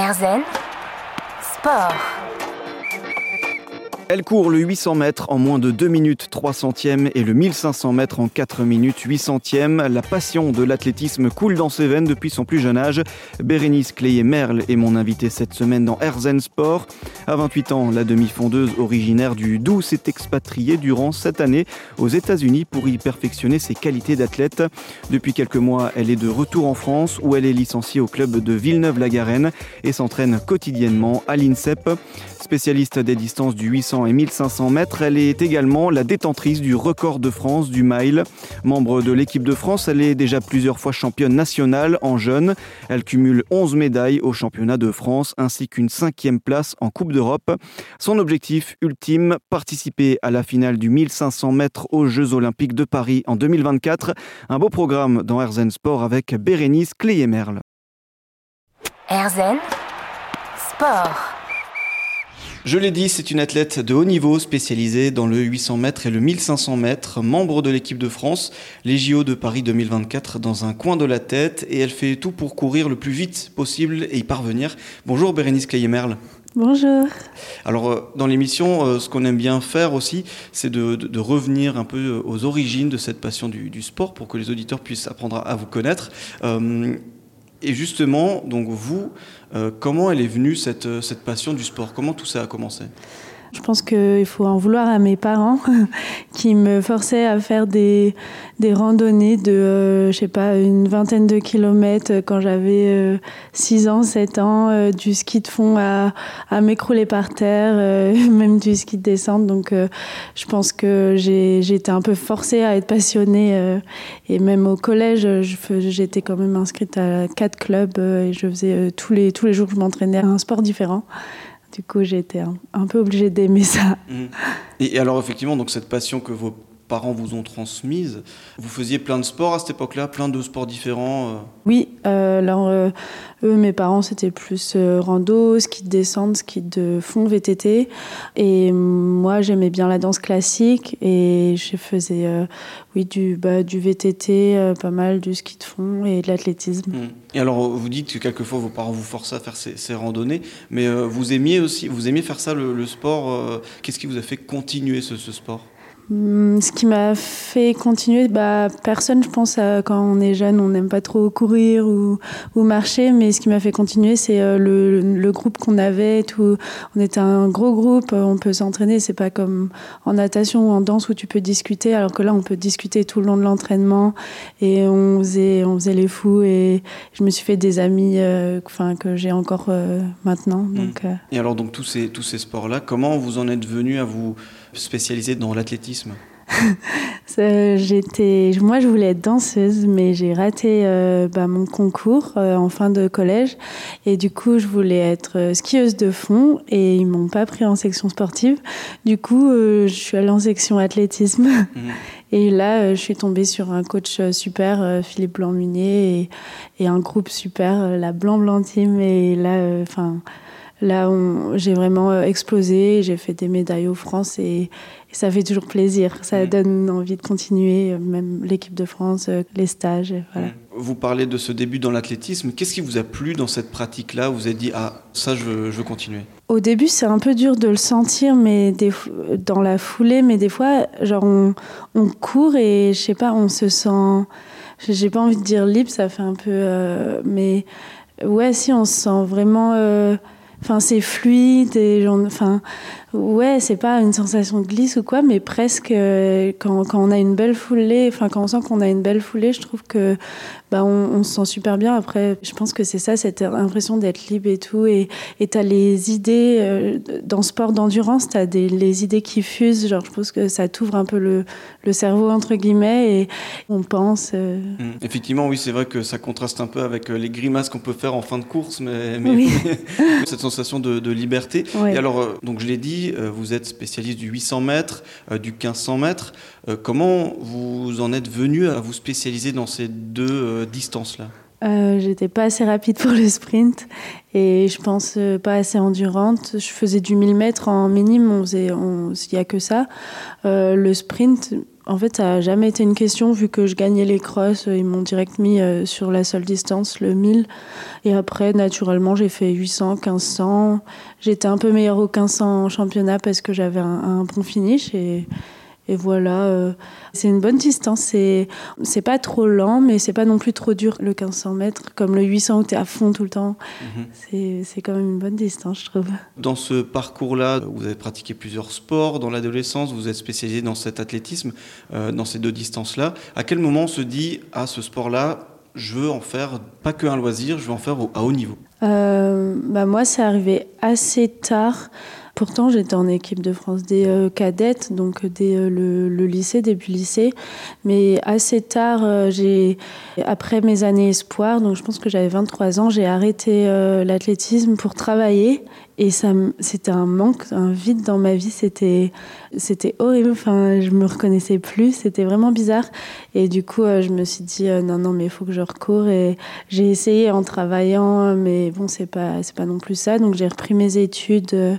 Erzen Sport. Elle court le 800 mètres en moins de 2 minutes 3 centièmes et le 1500 mètres en 4 minutes 8 centièmes. La passion de l'athlétisme coule dans ses veines depuis son plus jeune âge. Bérénice Cléé-Merle est mon invitée cette semaine dans Erzen Sport. À 28 ans, la demi-fondeuse originaire du Doubs s'est expatriée durant cette année aux États-Unis pour y perfectionner ses qualités d'athlète. Depuis quelques mois, elle est de retour en France où elle est licenciée au club de Villeneuve-la-Garenne et s'entraîne quotidiennement à l'INSEP. Spécialiste des distances du 800 et 1500 mètres, elle est également la détentrice du record de France du mile. Membre de l'équipe de France, elle est déjà plusieurs fois championne nationale en jeune. Elle cumule 11 médailles au championnat de France ainsi qu'une cinquième place en Coupe d'Europe. Son objectif ultime, participer à la finale du 1500 mètres aux Jeux Olympiques de Paris en 2024. Un beau programme dans Herzen Sport avec Bérénice Cléé-Merle. Erzen Sport. Je l'ai dit, c'est une athlète de haut niveau spécialisée dans le 800 mètres et le 1500 mètres, membre de l'équipe de France, les JO de Paris 2024 dans un coin de la tête et elle fait tout pour courir le plus vite possible et y parvenir. Bonjour Bérénice Clayet-Merle. Bonjour. Alors, euh, dans l'émission, euh, ce qu'on aime bien faire aussi, c'est de, revenir un peu aux origines de cette passion du, sport pour que les auditeurs puissent apprendre à, vous connaître. Euh, et justement, donc vous, euh, comment elle est venue cette, cette passion du sport? Comment tout ça a commencé? Je pense qu'il faut en vouloir à mes parents qui me forçaient à faire des, des randonnées de, euh, je sais pas, une vingtaine de kilomètres quand j'avais 6 ans, 7 ans, du ski de fond à, m'écrouler par terre, même du ski de descente. Donc je pense que j'ai été un peu forcée à être passionnée. et même au collège, j'étais quand même inscrite à quatre clubs et je faisais tous, les, tous les jours je m'entraînais à un sport différent. Du coup, été un, peu obligée d'aimer ça. Mmh. Et, alors, effectivement, donc cette passion que vos parents vous ont transmise, vous faisiez plein de sports à cette époque-là, plein de sports différents euh Oui, euh, alors euh, eux, mes parents, c'était plus rando, ski de descente, ski de fond, VTT. Et moi, j'aimais bien la danse classique et je faisais oui, du, bah, du VTT, pas mal, du ski de fond et de l'athlétisme. Mmh. Et alors, vous dites que quelquefois vos parents vous forçaient à faire ces, randonnées, mais vous aimiez aussi, vous aimiez faire ça, le, sport. Qu'est-ce qui vous a fait continuer ce sport? Ce qui m'a fait continuer, bah, personne, je pense, quand on est jeune, on n'aime pas trop courir ou, ou, marcher, mais ce qui m'a fait continuer, c'est euh, le, le, groupe qu'on avait. Tout. On était un gros groupe, on peut s'entraîner, c'est pas comme en natation ou en danse où tu peux discuter, alors que là, on peut discuter tout le long de l'entraînement et on faisait, on faisait les fous et je me suis fait des amis euh, enfin, que j'ai encore euh, maintenant. Donc, Et alors, donc, tous ces, tous ces sports-là, comment vous en êtes venu à vous spécialisée dans l'athlétisme J'étais, moi, je voulais être danseuse, mais j'ai raté euh, bah, mon concours euh, en fin de collège, et du coup, je voulais être euh, skieuse de fond, et ils m'ont pas pris en section sportive. Du coup, je suis allée en section athlétisme, mhm. et là, je suis tombée sur un coach super, Philippe Blanc-Munier, et, et, un groupe super, la Blanc Blanc Team, et là, enfin Là, j'ai vraiment euh, explosé, j'ai fait des médailles aux France et, ça fait toujours plaisir. Ça mm. donne envie de continuer, euh, même l'équipe de France, euh, les stages. Voilà. Mm. Vous parlez de ce début dans l'athlétisme. Qu'est-ce qui vous a plu dans cette pratique-là Vous avez dit, ah, ça, je veux, continuer? Au début, c'est un peu dur de le sentir mais des, dans la foulée, mais des fois, genre, on, on court et je sais pas, on se sent. J'ai pas envie de dire libre, ça fait un peu. mais ouais, si, on se sent vraiment. Enfin, c'est fluide et enfin, ouais, c'est pas une sensation de glisse ou quoi, mais presque euh, quand, quand, on a une belle foulée, enfin, quand on sent qu'on a une belle foulée, je trouve que bah, on, se sent super bien. Après, je pense que c'est ça, cette impression d'être libre et tout. Et tu as les idées, euh, dans sport d'endurance, tu as des, les idées qui fusent. Genre, je pense que ça t'ouvre un peu le, le, cerveau, entre guillemets, et on pense. Euh. Mmh. Effectivement, oui, c'est vrai que ça contraste un peu avec euh, les grimaces qu'on peut faire en fin de course, mais, mais cette sensation de, de liberté. Et alors, donc je l'ai dit, vous êtes spécialiste du 800 mètres, du 1500 mètres. comment vous en êtes venu à vous spécialiser dans ces deux euh, distance-là euh, J'étais pas assez rapide pour le sprint et je pense euh, pas assez endurante. Je faisais du 1000 mètres en minime, il n'y a que ça. le sprint, en fait, ça n'a jamais été une question vu que je gagnais les crosses. Ils m'ont direct mis sur la seule distance, le 1000. Et après, naturellement, j'ai fait 800, 1500. J'étais un peu meilleure au 1500 en championnat parce que j'avais un, un bon finish. Et, et voilà, euh, c'est une bonne distance. C'est, c'est pas trop lent, mais c'est pas non plus trop dur le 1500 mètres, comme le 800 où tu es à fond tout le temps. Mhm. C'est, c'est quand même une bonne distance, je trouve. Dans ce parcours-là, vous avez pratiqué plusieurs sports dans l'adolescence, vous êtes spécialisé dans cet athlétisme, euh, dans ces deux distances-là. À quel moment on se dit, ah, ce sport-là, je veux en faire pas que un loisir, je veux en faire à haut niveau? Euh, bah Moi, c'est arrivé assez tard. Pourtant, j'étais en équipe de France des euh, cadettes, donc dès euh, le, lycée, début lycée. Mais assez tard, euh, après mes années espoir, donc je pense que j'avais 23 ans, j'ai arrêté l'athlétisme pour travailler et c'était un manque, un vide dans ma vie. C'était, horrible. Enfin, je me reconnaissais plus. C'était vraiment bizarre. Et du coup, euh, je me suis dit euh, non, non, mais il faut que je recours. Et j'ai essayé en travaillant, mais bon, c'est pas, pas non plus ça. Donc j'ai repris mes études.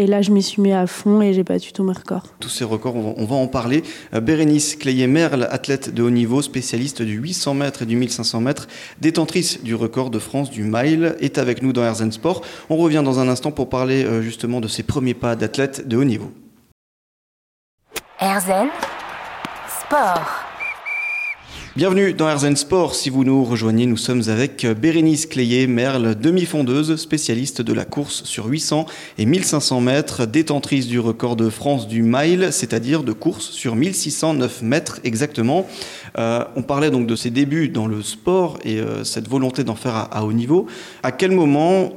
Euh, et là, je m'y suis mis à fond et j'ai battu tous mes records. Tous ces records, on va, en parler. Bérénice Clayet-Merle, athlète de haut niveau, spécialiste du 800 mètres et du 1500 mètres, détentrice du record de France du mile, est avec nous dans Herzen Sport. On revient dans un instant pour parler euh, justement de ses premiers pas d'athlète de haut niveau. Erzen Sport. Bienvenue dans Erzen Sport. Si vous nous rejoignez, nous sommes avec Bérénice Cléyer, Merle, demi-fondeuse, spécialiste de la course sur 800 et 1500 mètres, détentrice du record de France du mile, c'est-à-dire de course sur 1609 mètres exactement. Euh, on parlait donc de ses débuts dans le sport et euh, cette volonté d'en faire à, haut niveau. À quel moment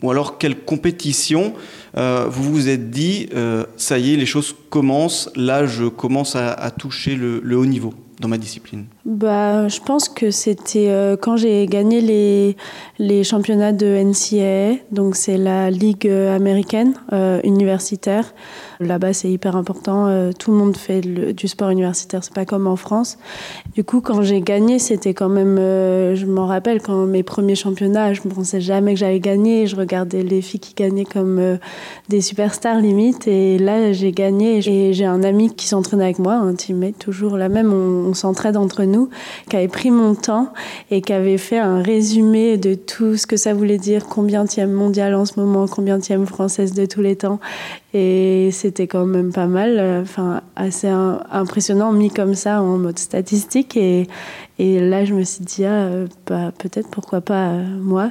ou alors quelle compétition euh, vous vous êtes dit, euh, ça y est, les choses commencent, là je commence à, toucher le haut niveau dans ma discipline? Bah, Je pense que c'était euh, quand j'ai gagné les, les championnats de NCAA, donc c'est la ligue euh, américaine euh, universitaire. Là-bas, c'est hyper important. tout le monde fait du sport universitaire, c'est pas comme en France. Du coup, quand j'ai gagné, c'était quand même. je m'en rappelle quand mes premiers championnats, je ne pensais jamais que j'allais gagner. Je regardais les filles qui gagnaient comme des superstars limite. Et là, j'ai gagné. Et j'ai un ami qui s'entraîne avec moi, un teammate toujours la même. On s'entraide entre nous, qui avait pris mon temps et qui avait fait un résumé de tout ce que ça voulait dire, combien tième mondial en ce moment, combien tième française de tous les temps. Et c'était quand même pas mal, enfin assez impressionnant mis comme ça en mode statistique. Et, et là, je me suis dit, ah, bah, peut-être pourquoi pas euh, moi.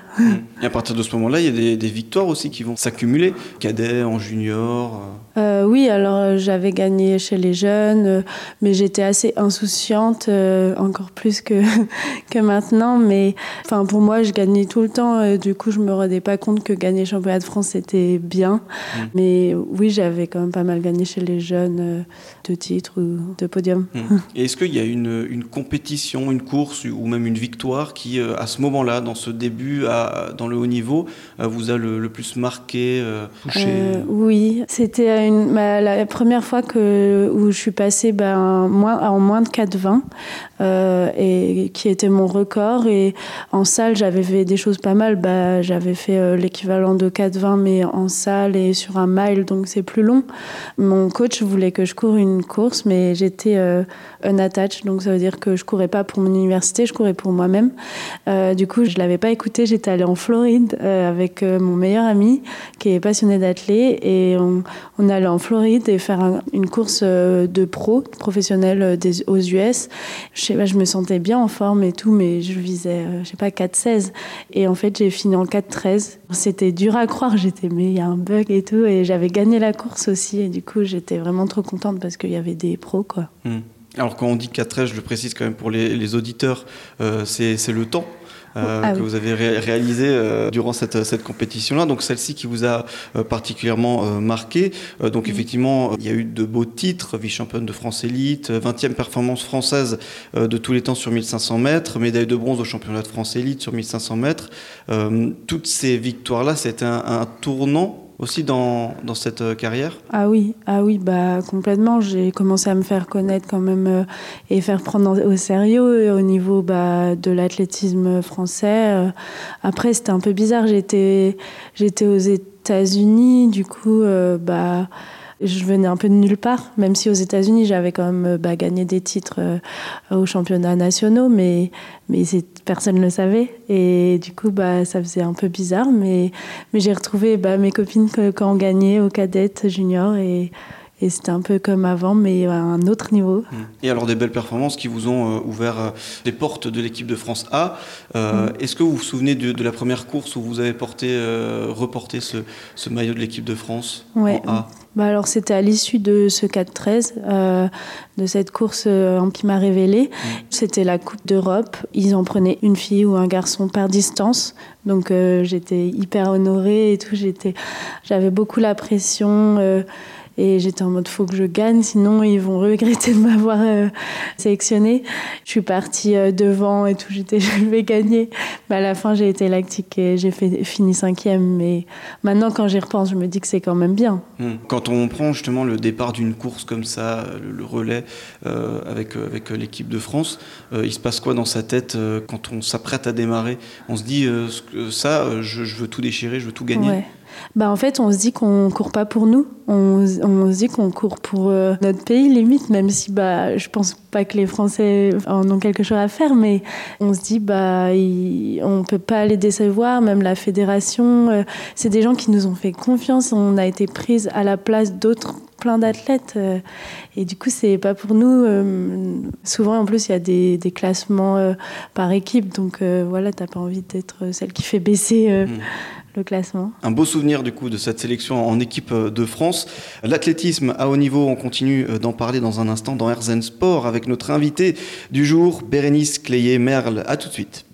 Et à partir de ce moment-là, il y a des, des, victoires aussi qui vont s'accumuler, cadet, en junior. Euh. Euh, oui, alors j'avais gagné chez les jeunes, mais j'étais assez insouciante, encore plus que, que maintenant. Mais enfin, pour moi, je gagnais tout le temps. du coup, je me rendais pas compte que gagner championnat de France c'était bien. Mm. Mais oui, j'avais quand même pas mal gagné chez les jeunes euh, de titres ou de podium. Hmm. Et est-ce qu'il y a une, une, compétition, une course ou même une victoire qui, euh, à ce moment-là, dans ce début à, dans le haut niveau, euh, vous a le, plus marqué, touché Oui, c'était la première fois que, où je suis passée ben, moins, en moins de 4,20 et qui était mon record. Et en salle, j'avais fait des choses pas mal. Bah, j'avais fait l'équivalent de 4,20 mais en salle et sur un mile donc c'est plus long. Mon coach voulait que je cours une course, mais j'étais euh, unattached, donc ça veut dire que je courais pas pour université, je courais pour moi-même. Euh, du coup, je l'avais pas écouté. J'étais allée en Floride euh, avec mon meilleur ami qui est passionné d'athlète et on, allait en Floride et faire une course de pro, professionnelle des, aux US. Je sais pas, je me sentais bien en forme et tout, mais je visais, je sais pas, 4-16. Et en fait, j'ai fini en 4-13. C'était dur à croire. J'étais, mais il y a un bug et tout. Et j'avais gagné la course aussi. Et du coup, j'étais vraiment trop contente parce qu'il y avait des pros. Quoi. Hmm. Alors, quand on dit 4 je le précise quand même pour les, auditeurs, euh, c'est le temps. Euh, ah que vous avez réalisé euh, durant cette, cette compétition-là. Donc celle-ci qui vous a particulièrement marqué. donc effectivement, il y a eu de beaux titres, vice-championne de France élite, 20e performance française de tous les temps sur 1500 mètres, médaille de bronze au championnat de France élite sur 1500 mètres. toutes ces victoires-là, c'était un, un tournant aussi dans, dans cette euh, carrière? Ah oui, ah oui, bah complètement. J'ai commencé à me faire connaître quand même euh, et faire prendre au sérieux au niveau bah, de l'athlétisme français. Euh, après, c'était un peu bizarre. J'étais, aux États-Unis, du coup, bah Je venais un peu de nulle part, même si aux États-Unis j'avais quand même bah, gagné des titres aux championnats nationaux, mais, mais personne ne le savait. Et du coup, bah, ça faisait un peu bizarre, mais, mais j'ai retrouvé bah, mes copines quand on gagnait aux cadettes juniors et et c'était un peu comme avant, mais à un autre niveau. Mmh. Et alors des belles performances qui vous ont euh, ouvert euh, les portes de l'équipe de France A. Euh, mmh. Est-ce que vous vous souvenez de, la première course où vous avez porté, reporté ce, ce, maillot de l'équipe de France ouais. en A? Bah alors c'était à l'issue de ce 4-13, de cette course en qui m'a révélé. Mmh. C'était la Coupe d'Europe. Ils en prenaient une fille ou un garçon par distance. Donc j'étais hyper honorée et tout. J'avais beaucoup la pression. Et j'étais en mode, faut que je gagne, sinon ils vont regretter de m'avoir euh, sélectionnée. Je suis partie euh, devant et tout, j'étais, je vais gagner. Mais à la fin, j'ai été lactique et j'ai fini cinquième. Mais maintenant, quand j'y repense, je me dis que c'est quand même bien. Hmm. Quand on prend justement le départ d'une course comme ça, le, relais euh, avec, avec l'équipe de France, il se passe quoi dans sa tête quand on s'apprête à démarrer? On se dit, ça, je, je, veux tout déchirer, je veux tout gagner ouais bah en fait, on se dit qu'on court pas pour nous. On, on se dit qu'on court pour euh, notre pays, limite, même si bah, je pense pas que les Français en ont quelque chose à faire, mais on se dit bah ne on peut pas les décevoir, même la fédération. Euh, c'est des gens qui nous ont fait confiance. On a été prise à la place d'autres plein d'athlètes euh, et du coup c'est pas pour nous souvent en plus il y a des, des classements par équipe donc voilà t'as pas envie d'être celle qui fait baisser mmh Un beau souvenir du coup de cette sélection en équipe de France. L'athlétisme à haut niveau, on continue euh, d'en parler dans un instant dans Herzen Sport avec notre invité du jour, Bérénice Cléyer-Merle. À tout de suite.